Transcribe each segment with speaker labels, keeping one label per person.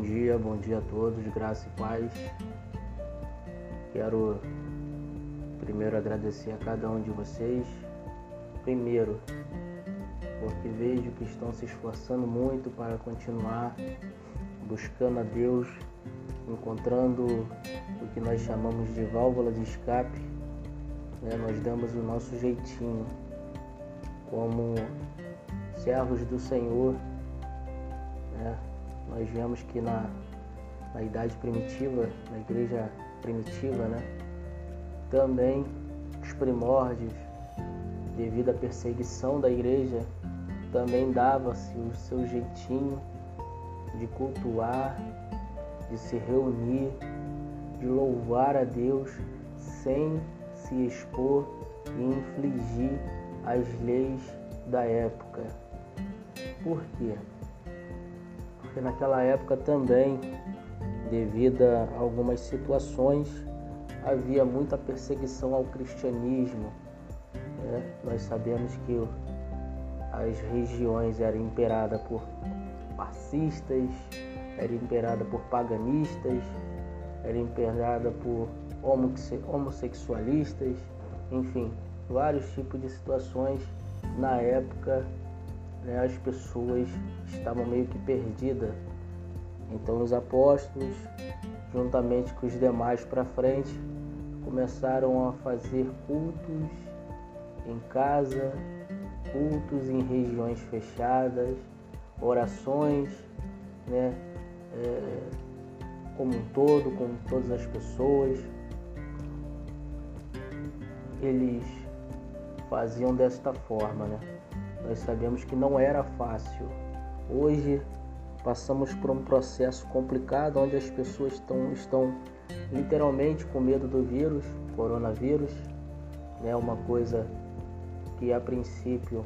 Speaker 1: Bom dia, bom dia a todos, graça e paz. Quero primeiro agradecer a cada um de vocês. Primeiro, porque vejo que estão se esforçando muito para continuar buscando a Deus, encontrando o que nós chamamos de válvula de escape. Né? Nós damos o nosso jeitinho como servos do Senhor. Né? Nós vemos que na, na idade primitiva, na igreja primitiva, né? também os primórdios, devido à perseguição da igreja, também dava-se o seu jeitinho de cultuar, de se reunir, de louvar a Deus sem se expor e infligir as leis da época. Por quê? Porque naquela época também, devido a algumas situações, havia muita perseguição ao cristianismo. Né? Nós sabemos que as regiões eram imperadas por marxistas, era imperada por paganistas, era imperada por homossexualistas, enfim, vários tipos de situações. Na época, né, as pessoas estavam meio que perdidas. Então, os apóstolos, juntamente com os demais para frente, começaram a fazer cultos em casa, cultos em regiões fechadas, orações, né, é, como um todo, com todas as pessoas. Eles faziam desta forma, né? Nós sabemos que não era fácil. Hoje passamos por um processo complicado onde as pessoas estão, estão literalmente com medo do vírus, coronavírus, né? Uma coisa que a princípio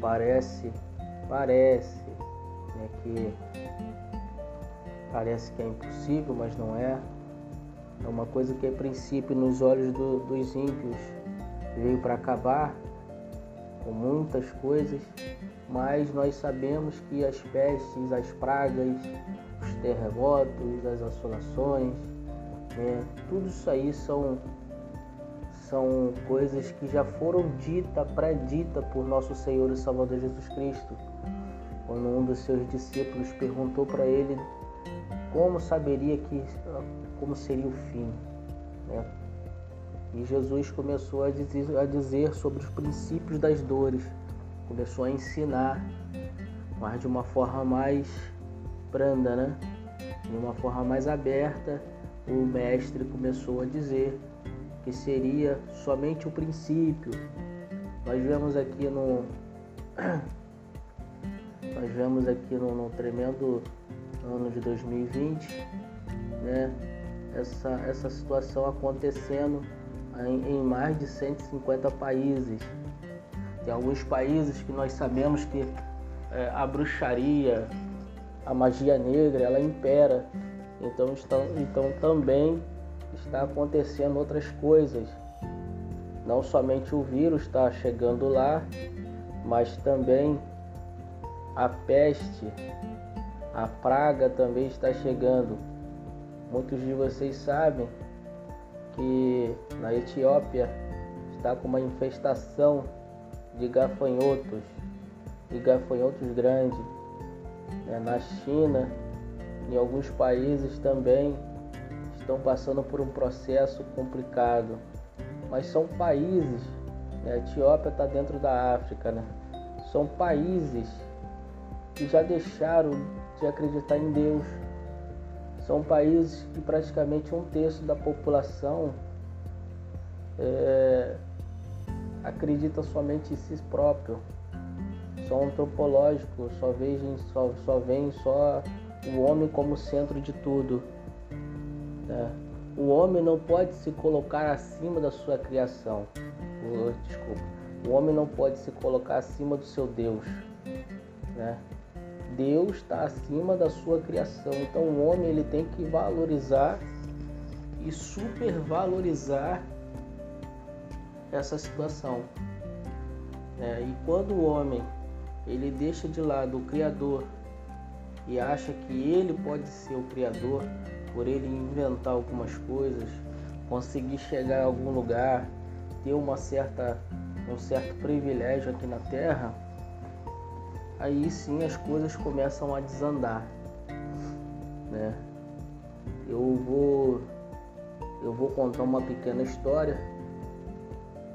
Speaker 1: parece parece né, que parece que é impossível, mas não é. É uma coisa que a princípio nos olhos do, dos ímpios veio para acabar com muitas coisas, mas nós sabemos que as pestes, as pragas, os terremotos, as assolações, né, tudo isso aí são são coisas que já foram ditas, predita por nosso Senhor e Salvador Jesus Cristo. Quando um dos seus discípulos perguntou para ele como saberia que como seria o fim, né? E Jesus começou a dizer, a dizer sobre os princípios das dores, começou a ensinar, mas de uma forma mais branda, né? De uma forma mais aberta, o mestre começou a dizer que seria somente o princípio. Nós vemos aqui no nós vemos aqui no, no tremendo ano de 2020, né? Essa, essa situação acontecendo em, em mais de 150 países. Tem alguns países que nós sabemos que é, a bruxaria, a magia negra, ela impera. Então, estão, então também está acontecendo outras coisas. Não somente o vírus está chegando lá, mas também a peste, a praga também está chegando. Muitos de vocês sabem que na Etiópia está com uma infestação de gafanhotos, de gafanhotos grandes. Né? Na China, em alguns países também estão passando por um processo complicado. Mas são países, né? a Etiópia está dentro da África, né? São países que já deixaram de acreditar em Deus. São países que praticamente um terço da população é, acredita somente em si próprio. São antropológicos, só veem só, só, veem só o homem como centro de tudo. Né? O homem não pode se colocar acima da sua criação. Desculpa. O homem não pode se colocar acima do seu Deus. Né? Deus está acima da sua criação. Então o homem ele tem que valorizar e supervalorizar essa situação. É, e quando o homem ele deixa de lado o Criador e acha que ele pode ser o criador por ele inventar algumas coisas, conseguir chegar a algum lugar, ter uma certa um certo privilégio aqui na Terra, aí sim as coisas começam a desandar, né? Eu vou eu vou contar uma pequena história,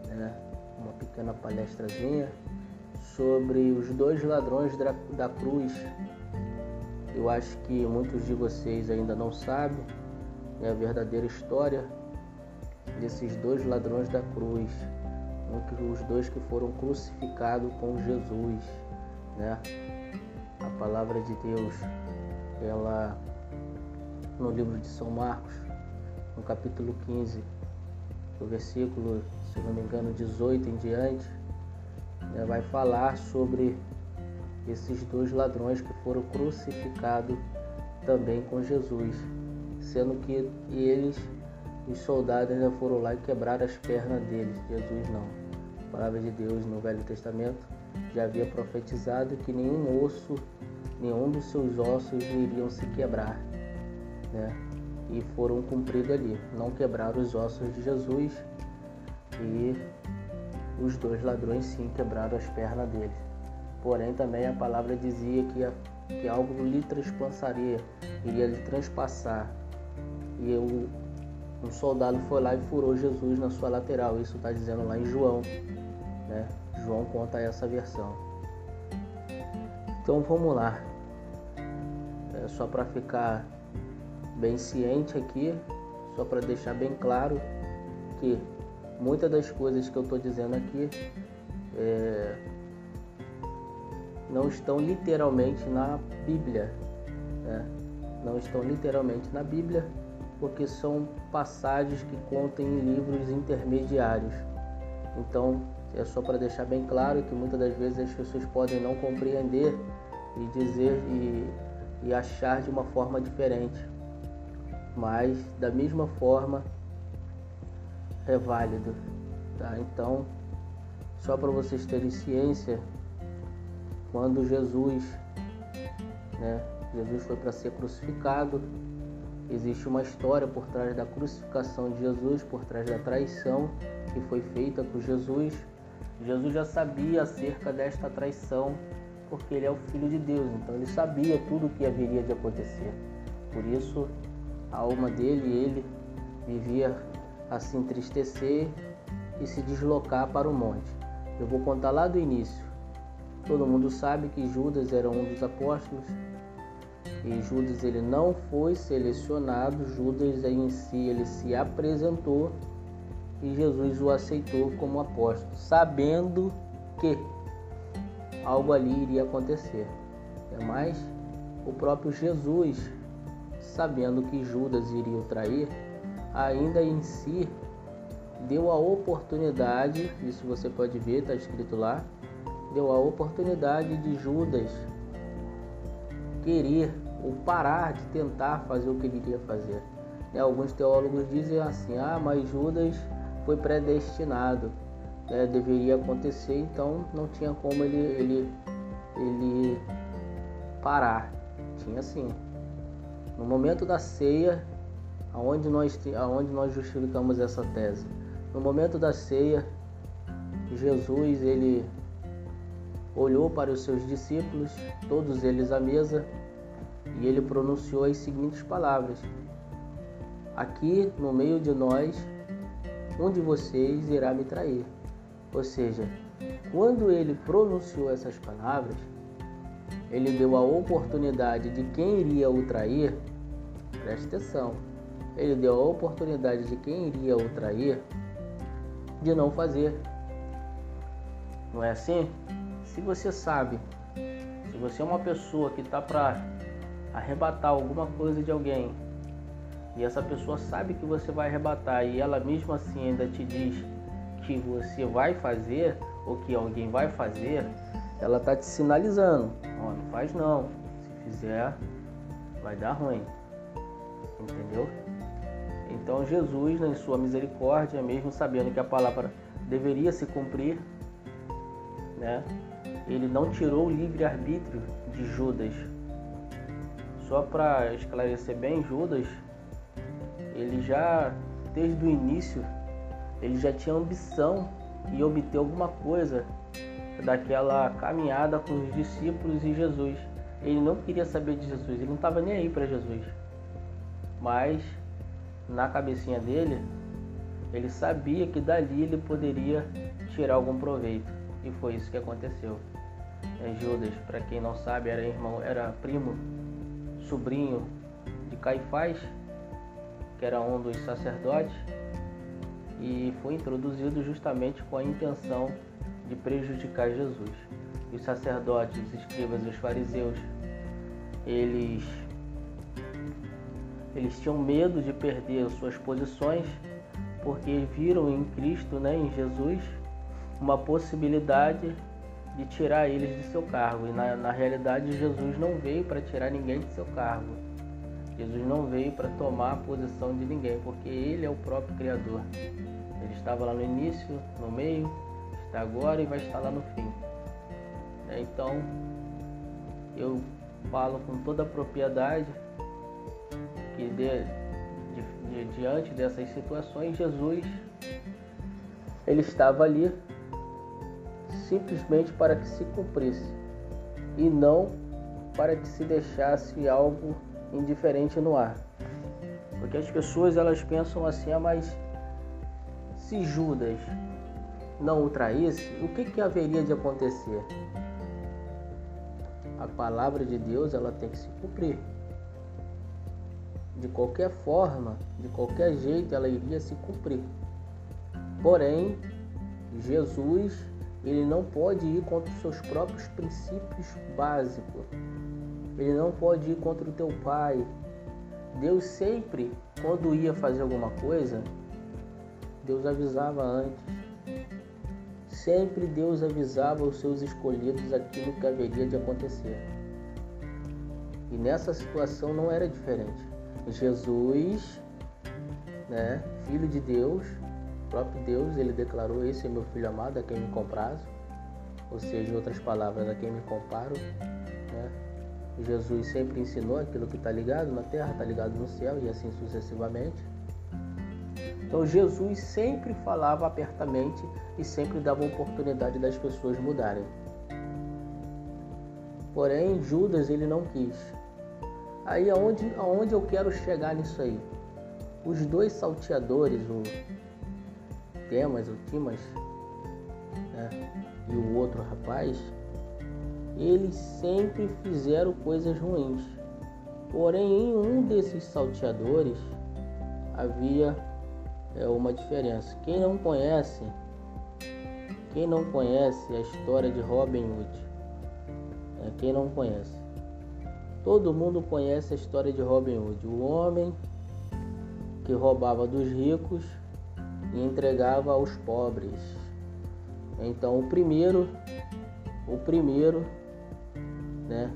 Speaker 1: né? Uma pequena palestrazinha sobre os dois ladrões da, da cruz. Eu acho que muitos de vocês ainda não sabem né, a verdadeira história desses dois ladrões da cruz, os dois que foram crucificados com Jesus, né? A palavra de Deus, ela no livro de São Marcos, no capítulo 15, do versículo, se não me engano, 18 em diante, né, vai falar sobre esses dois ladrões que foram crucificados também com Jesus, sendo que eles, os soldados, ainda foram lá e quebraram as pernas deles. Jesus não. A palavra de Deus no Velho Testamento já havia profetizado que nenhum osso, nenhum dos seus ossos iriam se quebrar, né? E foram cumpridos ali. Não quebraram os ossos de Jesus e os dois ladrões sim quebraram as pernas deles. Porém, também a palavra dizia que, que algo lhe transpassaria, iria lhe transpassar. E eu, um soldado foi lá e furou Jesus na sua lateral. Isso está dizendo lá em João. Né? João conta essa versão. Então vamos lá. É só para ficar bem ciente aqui, só para deixar bem claro que muitas das coisas que eu estou dizendo aqui é, não estão literalmente na Bíblia. Né? Não estão literalmente na Bíblia, porque são passagens que contam em livros intermediários. Então, é só para deixar bem claro que muitas das vezes as pessoas podem não compreender e dizer e, e achar de uma forma diferente. Mas, da mesma forma, é válido. Tá? Então, só para vocês terem ciência, quando Jesus, né, Jesus foi para ser crucificado, existe uma história por trás da crucificação de Jesus, por trás da traição que foi feita por Jesus. Jesus já sabia acerca desta traição, porque ele é o filho de Deus, então ele sabia tudo o que haveria de acontecer. Por isso, a alma dele, ele vivia a se entristecer e se deslocar para o monte. Eu vou contar lá do início. Todo mundo sabe que Judas era um dos apóstolos e Judas ele não foi selecionado, Judas em si ele se apresentou e Jesus o aceitou como apóstolo, sabendo que algo ali iria acontecer. É mais, o próprio Jesus, sabendo que Judas iria o trair, ainda em si deu a oportunidade, isso você pode ver, está escrito lá, deu a oportunidade de Judas querer ou parar de tentar fazer o que ele iria fazer. E alguns teólogos dizem assim: ah, mas Judas foi predestinado, né? deveria acontecer, então não tinha como ele, ele, ele parar. Tinha sim. No momento da ceia, aonde nós, aonde nós justificamos essa tese? No momento da ceia, Jesus ele olhou para os seus discípulos, todos eles à mesa, e ele pronunciou as seguintes palavras: Aqui no meio de nós, um de vocês irá me trair. Ou seja, quando ele pronunciou essas palavras, ele deu a oportunidade de quem iria o trair, preste atenção, ele deu a oportunidade de quem iria o trair de não fazer. Não é assim? Se você sabe, se você é uma pessoa que está para arrebatar alguma coisa de alguém e essa pessoa sabe que você vai arrebatar e ela mesmo assim ainda te diz que você vai fazer ou que alguém vai fazer, ela está te sinalizando: ó, não faz não, se fizer vai dar ruim, entendeu? Então Jesus, em sua misericórdia, mesmo sabendo que a palavra deveria se cumprir, né, ele não tirou o livre-arbítrio de Judas. Só para esclarecer bem, Judas, ele já desde o início, ele já tinha ambição em obter alguma coisa daquela caminhada com os discípulos e Jesus. Ele não queria saber de Jesus, ele não estava nem aí para Jesus. Mas na cabecinha dele, ele sabia que dali ele poderia tirar algum proveito. E foi isso que aconteceu. É, Judas, para quem não sabe, era irmão, era primo, sobrinho de Caifás, que era um dos sacerdotes, e foi introduzido justamente com a intenção de prejudicar Jesus. Os sacerdotes, os escribas e os fariseus, eles eles tinham medo de perder suas posições porque viram em Cristo, né, em Jesus, uma possibilidade de tirar eles de seu cargo. E na, na realidade, Jesus não veio para tirar ninguém de seu cargo. Jesus não veio para tomar a posição de ninguém, porque Ele é o próprio Criador. Ele estava lá no início, no meio, está agora e vai estar lá no fim. É, então, eu falo com toda a propriedade que de, de, de, diante dessas situações, Jesus ele estava ali simplesmente para que se cumprisse e não para que se deixasse algo indiferente no ar. Porque as pessoas elas pensam assim, ah, mas se Judas não o traísse, o que, que haveria de acontecer? A palavra de Deus ela tem que se cumprir. De qualquer forma, de qualquer jeito, ela iria se cumprir. Porém, Jesus ele não pode ir contra os seus próprios princípios básicos. Ele não pode ir contra o teu pai. Deus sempre, quando ia fazer alguma coisa, Deus avisava antes. Sempre Deus avisava os seus escolhidos aquilo que haveria de acontecer. E nessa situação não era diferente. Jesus, né, filho de Deus, próprio Deus, ele declarou: Esse é meu filho amado, a quem me comprazo. Ou seja, em outras palavras, a quem me comparo. Né? Jesus sempre ensinou aquilo que está ligado na terra, está ligado no céu e assim sucessivamente. Então Jesus sempre falava apertamente e sempre dava oportunidade das pessoas mudarem. Porém, Judas ele não quis. Aí aonde, aonde eu quero chegar nisso aí? Os dois salteadores, o Temas, o Timas, né, e o outro rapaz, eles sempre fizeram coisas ruins. Porém, em um desses salteadores havia é uma diferença. Quem não conhece, quem não conhece a história de Robin Hood, é, quem não conhece, todo mundo conhece a história de Robin Hood, o homem que roubava dos ricos e entregava aos pobres. Então o primeiro, o primeiro, né,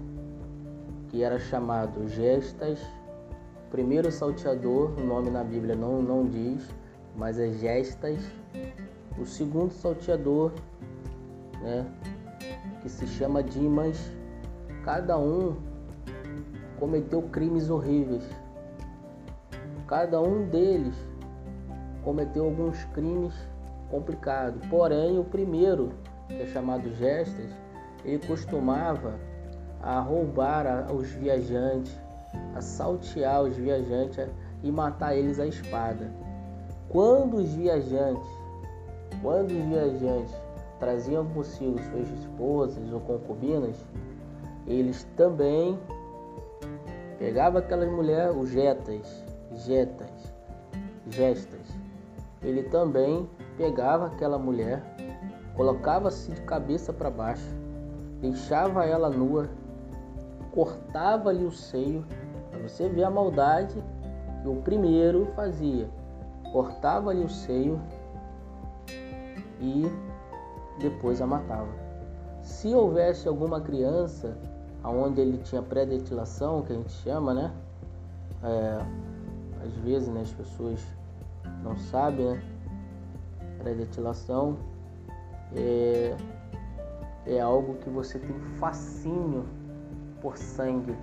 Speaker 1: que era chamado Gestas, primeiro salteador, o nome na Bíblia não, não diz, mas é Gestas. O segundo salteador, né, que se chama Dimas, cada um cometeu crimes horríveis. Cada um deles cometeu alguns crimes complicados. Porém, o primeiro, que é chamado Gestas, ele costumava a roubar os viajantes, a saltear os viajantes e matar eles à espada. Quando os viajantes, quando os viajantes traziam consigo suas esposas ou concubinas, eles também pegavam aquelas mulheres, os jetas, jetas, gestas. Ele também pegava aquela mulher, colocava-se de cabeça para baixo, deixava ela nua, cortava-lhe o seio, para você ver a maldade que o primeiro fazia cortava-lhe o seio e depois a matava. Se houvesse alguma criança onde ele tinha pré-detilação, que a gente chama, né? É, às vezes né, as pessoas não sabem, né? Pré-detilação é, é algo que você tem fascínio por sangue.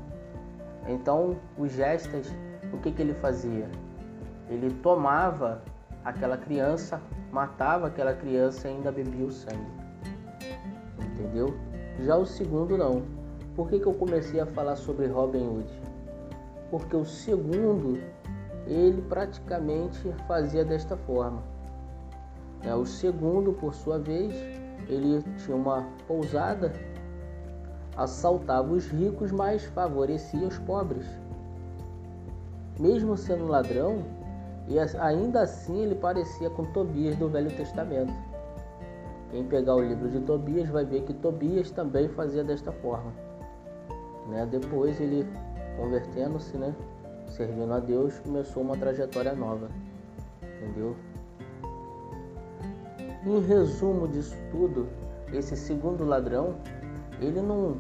Speaker 1: Então, os gestas, o que, que ele fazia? Ele tomava aquela criança, matava aquela criança e ainda bebia o sangue. Entendeu? Já o segundo não. Por que, que eu comecei a falar sobre Robin Hood? Porque o segundo, ele praticamente fazia desta forma. É, o segundo, por sua vez, ele tinha uma pousada, assaltava os ricos, mas favorecia os pobres. Mesmo sendo ladrão, e ainda assim ele parecia com Tobias do Velho Testamento. Quem pegar o livro de Tobias vai ver que Tobias também fazia desta forma. Né? Depois ele, convertendo-se, né? servindo a Deus, começou uma trajetória nova. Entendeu? Em resumo disso tudo, esse segundo ladrão, ele não,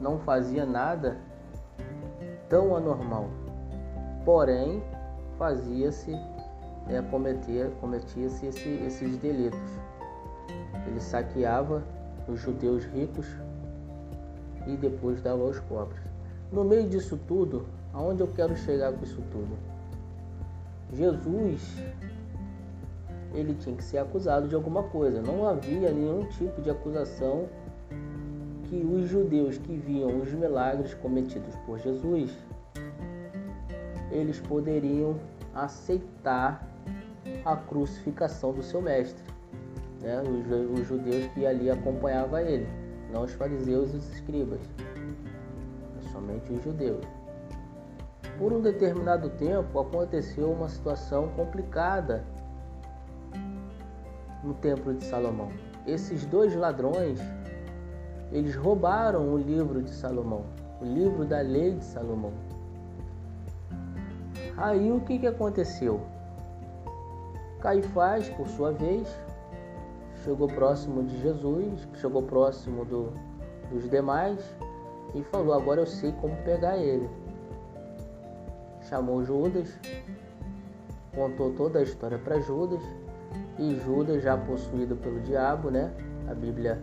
Speaker 1: não fazia nada tão anormal. Porém, fazia-se, é, cometia, cometia-se esse, esses delitos. Ele saqueava os judeus ricos e depois dava aos pobres. No meio disso tudo, aonde eu quero chegar com isso tudo? Jesus ele tinha que ser acusado de alguma coisa. Não havia nenhum tipo de acusação que os judeus que viam os milagres cometidos por Jesus, eles poderiam aceitar a crucificação do seu mestre. Né? Os, os judeus que ali acompanhavam ele, não os fariseus e os escribas, somente os judeus. Por um determinado tempo aconteceu uma situação complicada no templo de Salomão. Esses dois ladrões, eles roubaram o livro de Salomão, o livro da lei de Salomão. Aí o que, que aconteceu? Caifás, por sua vez, chegou próximo de Jesus, chegou próximo do, dos demais e falou: Agora eu sei como pegar ele. Chamou Judas, contou toda a história para Judas e Judas já possuído pelo diabo, né? A Bíblia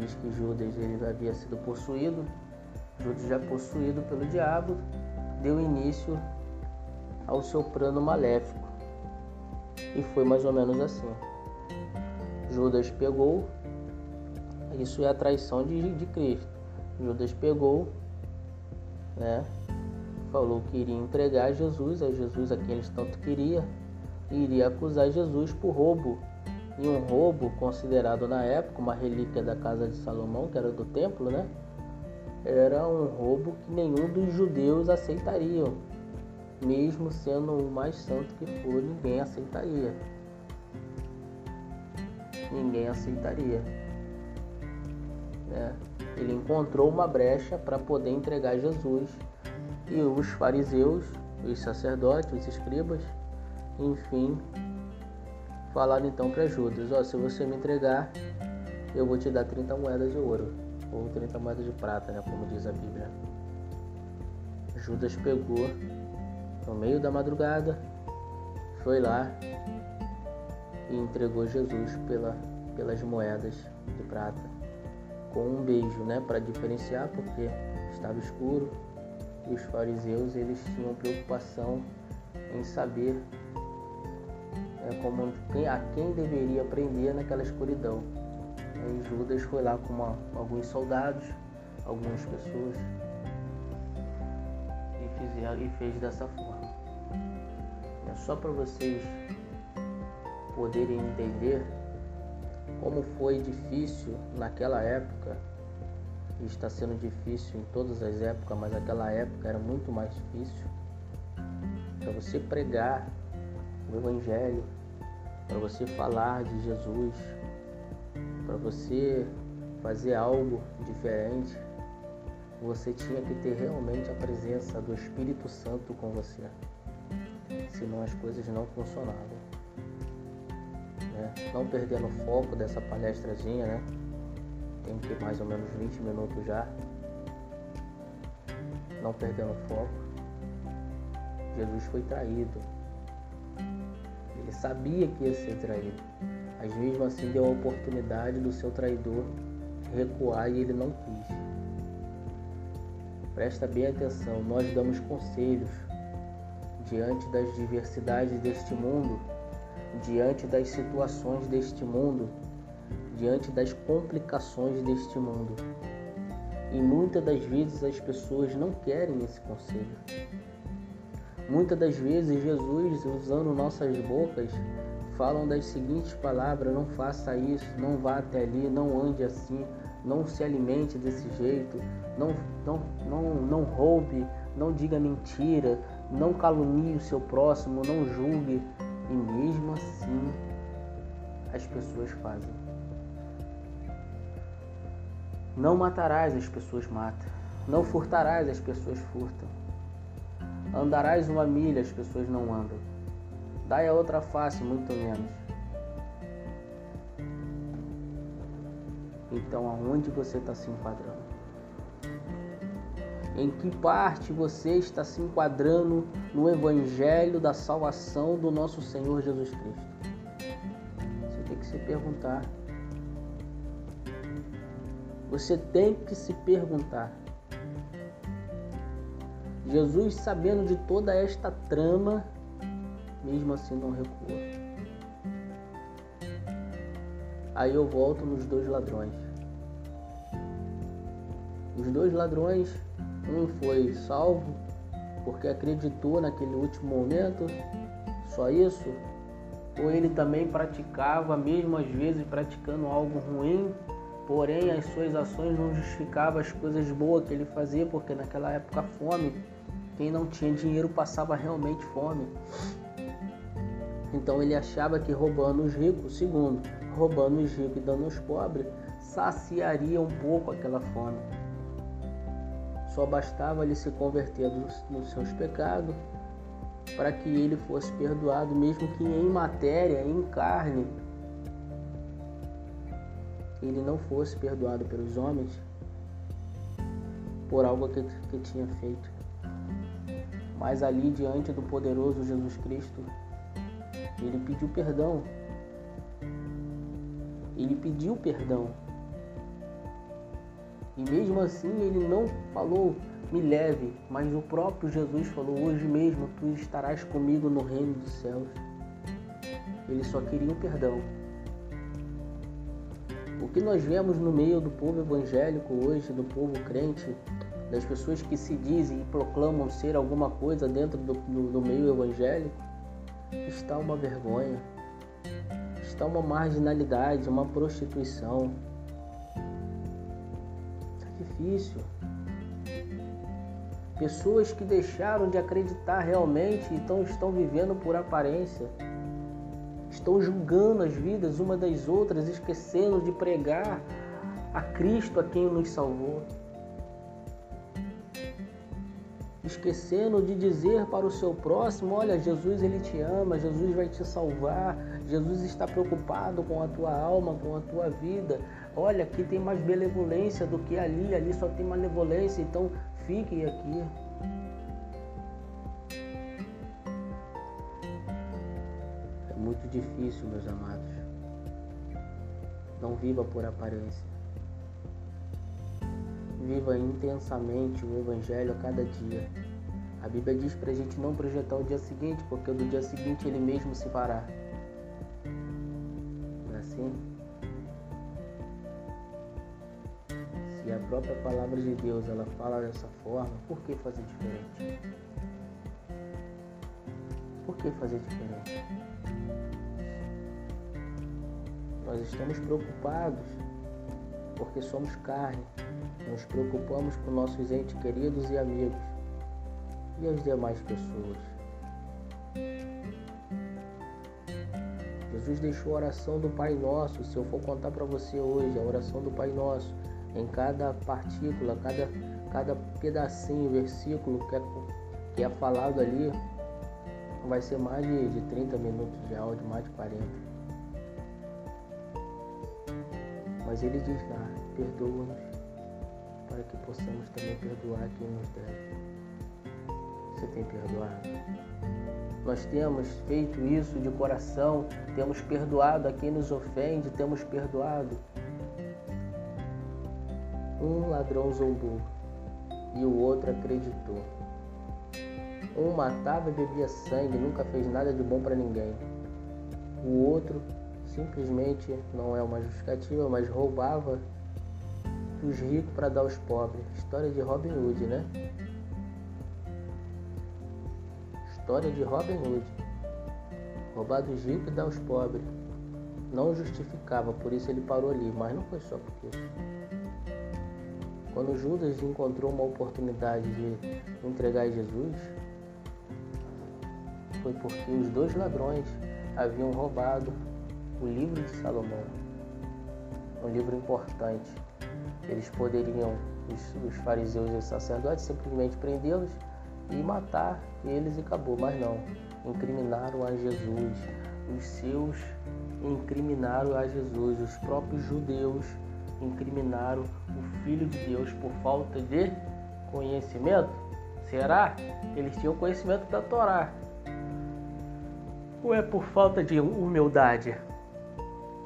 Speaker 1: diz que Judas ele havia sido possuído. Judas já possuído pelo diabo, deu início ao seu plano maléfico. E foi mais ou menos assim. Judas pegou, isso é a traição de, de Cristo. Judas pegou, né? Falou que iria entregar Jesus, a Jesus a quem eles tanto queria, iria acusar Jesus por roubo. E um roubo considerado na época uma relíquia da casa de Salomão, que era do templo, né? Era um roubo que nenhum dos judeus aceitariam. Mesmo sendo o mais santo que for, ninguém aceitaria. Ninguém aceitaria. Né? Ele encontrou uma brecha para poder entregar Jesus. E os fariseus, os sacerdotes, os escribas, enfim, falaram então para Judas: Ó, se você me entregar, eu vou te dar 30 moedas de ouro, ou 30 moedas de prata, né, como diz a Bíblia. Judas pegou no meio da madrugada, foi lá e entregou Jesus pela, pelas moedas de prata, com um beijo, né, para diferenciar, porque estava escuro e os fariseus eles tinham preocupação em saber é como a quem deveria prender naquela escuridão. E Judas foi lá com uma, alguns soldados, algumas pessoas e, fizeram, e fez dessa forma. É só para vocês poderem entender como foi difícil naquela época e está sendo difícil em todas as épocas, mas naquela época era muito mais difícil para você pregar o Evangelho, para você falar de Jesus, para você fazer algo diferente, você tinha que ter realmente a presença do Espírito Santo com você. Senão as coisas não funcionavam. Né? Não perdendo o foco dessa palestrazinha, né? Tem que mais ou menos 20 minutos já. Não perdendo o foco. Jesus foi traído. Sabia que ia ser traído, mas mesmo assim deu a oportunidade do seu traidor recuar e ele não quis. Presta bem atenção, nós damos conselhos diante das diversidades deste mundo, diante das situações deste mundo, diante das complicações deste mundo. E muitas das vezes as pessoas não querem esse conselho. Muitas das vezes Jesus, usando nossas bocas, falam das seguintes palavras: não faça isso, não vá até ali, não ande assim, não se alimente desse jeito, não, não, não, não roube, não diga mentira, não calunie o seu próximo, não julgue. E mesmo assim, as pessoas fazem. Não matarás, as pessoas matam. Não furtarás, as pessoas furtam. Andarás uma milha, as pessoas não andam. Dai a outra face, muito menos. Então, aonde você está se enquadrando? Em que parte você está se enquadrando no Evangelho da salvação do nosso Senhor Jesus Cristo? Você tem que se perguntar. Você tem que se perguntar. Jesus, sabendo de toda esta trama, mesmo assim não recua. Aí eu volto nos dois ladrões. Os dois ladrões, um foi salvo porque acreditou naquele último momento, só isso? Ou ele também praticava, mesmo às vezes praticando algo ruim, porém as suas ações não justificavam as coisas boas que ele fazia, porque naquela época a fome, quem não tinha dinheiro passava realmente fome. Então ele achava que roubando os ricos, segundo, roubando os ricos e dando aos pobres, saciaria um pouco aquela fome. Só bastava ele se converter dos, dos seus pecados para que ele fosse perdoado, mesmo que em matéria, em carne, ele não fosse perdoado pelos homens por algo que, que tinha feito. Mas ali diante do poderoso Jesus Cristo, ele pediu perdão. Ele pediu perdão. E mesmo assim ele não falou, me leve, mas o próprio Jesus falou, hoje mesmo tu estarás comigo no reino dos céus. Ele só queria o perdão. O que nós vemos no meio do povo evangélico hoje, do povo crente, das pessoas que se dizem e proclamam ser alguma coisa dentro do, do, do meio evangélico, está uma vergonha, está uma marginalidade, uma prostituição. Sacrifício. Pessoas que deixaram de acreditar realmente então estão vivendo por aparência. Estão julgando as vidas uma das outras, esquecendo de pregar a Cristo a quem nos salvou esquecendo de dizer para o seu próximo: Olha, Jesus ele te ama, Jesus vai te salvar, Jesus está preocupado com a tua alma, com a tua vida. Olha, aqui tem mais benevolência do que ali, ali só tem malevolência, então fique aqui. É muito difícil, meus amados. Não viva por aparência. Viva intensamente o Evangelho a cada dia. A Bíblia diz para a gente não projetar o dia seguinte, porque do dia seguinte ele mesmo se fará. Não é assim? Se a própria palavra de Deus ela fala dessa forma, por que fazer diferente? Por que fazer diferente? Nós estamos preocupados porque somos carne, nos preocupamos com nossos entes queridos e amigos e as demais pessoas. Jesus deixou a oração do Pai Nosso. Se eu for contar para você hoje a oração do Pai Nosso, em cada partícula, cada, cada pedacinho, versículo que é, que é falado ali, vai ser mais de, de 30 minutos de áudio, mais de 40. Mas ele diz lá, perdoa-nos, que possamos também perdoar quem nos deve. Você tem perdoado? Nós temos feito isso de coração, temos perdoado a quem nos ofende, temos perdoado. Um ladrão zombou, e o outro acreditou. Um matava e bebia sangue, nunca fez nada de bom para ninguém. O outro simplesmente não é uma justificativa, mas roubava dos ricos para dar aos pobres. História de Robin Hood, né? História de Robin Hood. Roubar dos ricos e dar aos pobres. Não justificava, por isso ele parou ali, mas não foi só por isso. Quando Judas encontrou uma oportunidade de entregar Jesus, foi porque os dois ladrões haviam roubado o livro de Salomão, um livro importante. Eles poderiam, os, os fariseus e os sacerdotes, simplesmente prendê-los e matar eles e acabou, mas não. Incriminaram a Jesus, os seus incriminaram a Jesus, os próprios judeus incriminaram o Filho de Deus por falta de conhecimento? Será? Eles tinham conhecimento da Torá. Ou é por falta de humildade?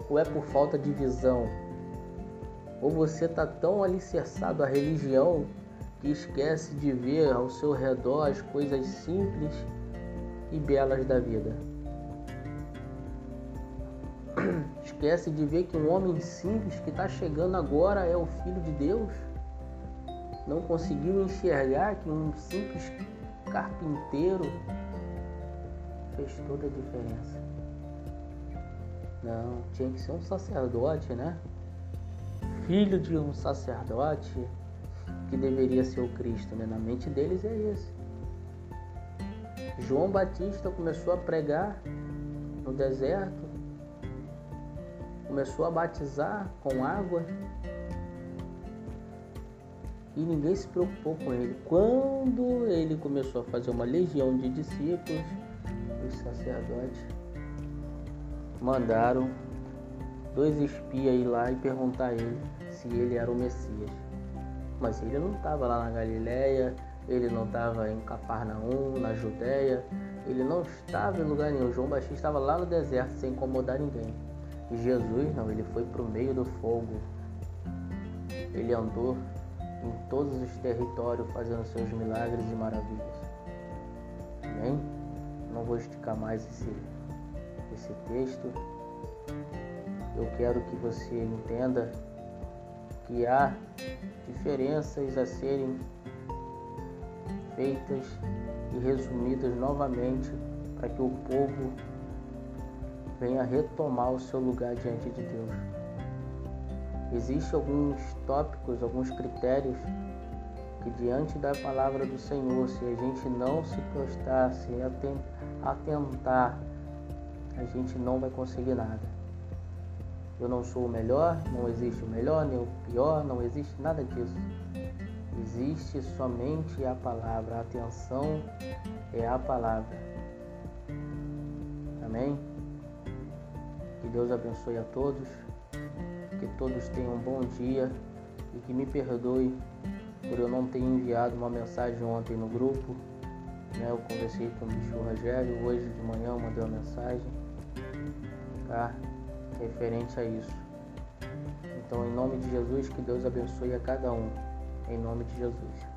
Speaker 1: Ou é por falta de visão? Ou você está tão alicerçado à religião que esquece de ver ao seu redor as coisas simples e belas da vida? Esquece de ver que um homem simples que está chegando agora é o Filho de Deus? Não conseguiu enxergar que um simples carpinteiro fez toda a diferença. Não, tinha que ser um sacerdote, né? Filho de um sacerdote que deveria ser o Cristo, né? Na mente deles é esse. João Batista começou a pregar no deserto, começou a batizar com água e ninguém se preocupou com ele. Quando ele começou a fazer uma legião de discípulos, os sacerdotes mandaram dois espias ir lá e perguntar a ele se ele era o Messias. Mas ele não estava lá na Galiléia, ele não estava em Cafarnaum, na Judéia, ele não estava em lugar nenhum. João Batista estava lá no deserto sem incomodar ninguém. E Jesus não, ele foi para o meio do fogo. Ele andou em todos os territórios fazendo seus milagres e maravilhas. Amém? Não vou esticar mais esse, esse texto. Eu quero que você entenda que há diferenças a serem feitas e resumidas novamente para que o povo venha retomar o seu lugar diante de Deus. Existem alguns tópicos, alguns critérios que diante da palavra do Senhor, se a gente não se prostrar, se atentar, a gente não vai conseguir nada. Eu não sou o melhor, não existe o melhor nem o pior, não existe nada disso. Existe somente a palavra, a atenção é a palavra. Amém? Que Deus abençoe a todos, que todos tenham um bom dia e que me perdoe por eu não ter enviado uma mensagem ontem no grupo. Né? Eu conversei com o bicho Rogério, hoje de manhã mandei uma mensagem tá? Referente a isso. Então, em nome de Jesus, que Deus abençoe a cada um. Em nome de Jesus.